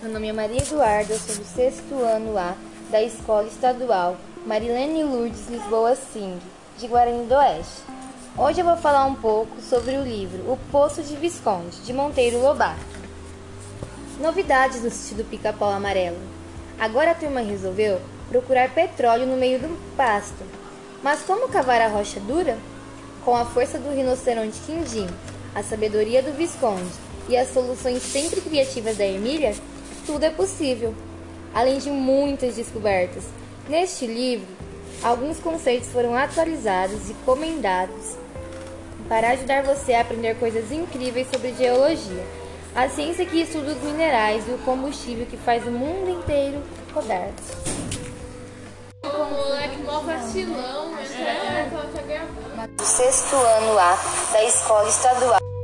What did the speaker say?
Meu nome é Maria Eduarda, eu sou do sexto ano A da Escola Estadual Marilene Lourdes Lisboa Sing, de Guarani do Oeste. Hoje eu vou falar um pouco sobre o livro O Poço de Visconde, de Monteiro Lobato. Novidades no sítio do Pica-Pau Amarelo. Agora a turma resolveu procurar petróleo no meio do pasto. Mas como cavar a rocha dura? Com a força do rinoceronte Quindim, a sabedoria do Visconde e as soluções sempre criativas da Emília, tudo é possível. Além de muitas descobertas, neste livro, alguns conceitos foram atualizados e comendados para ajudar você a aprender coisas incríveis sobre geologia, a ciência que estuda os minerais e o combustível que faz o mundo inteiro rodar. O moleque mó vacilão, mas é, ela tá gravando. Do sexto ano A da Escola Estadual.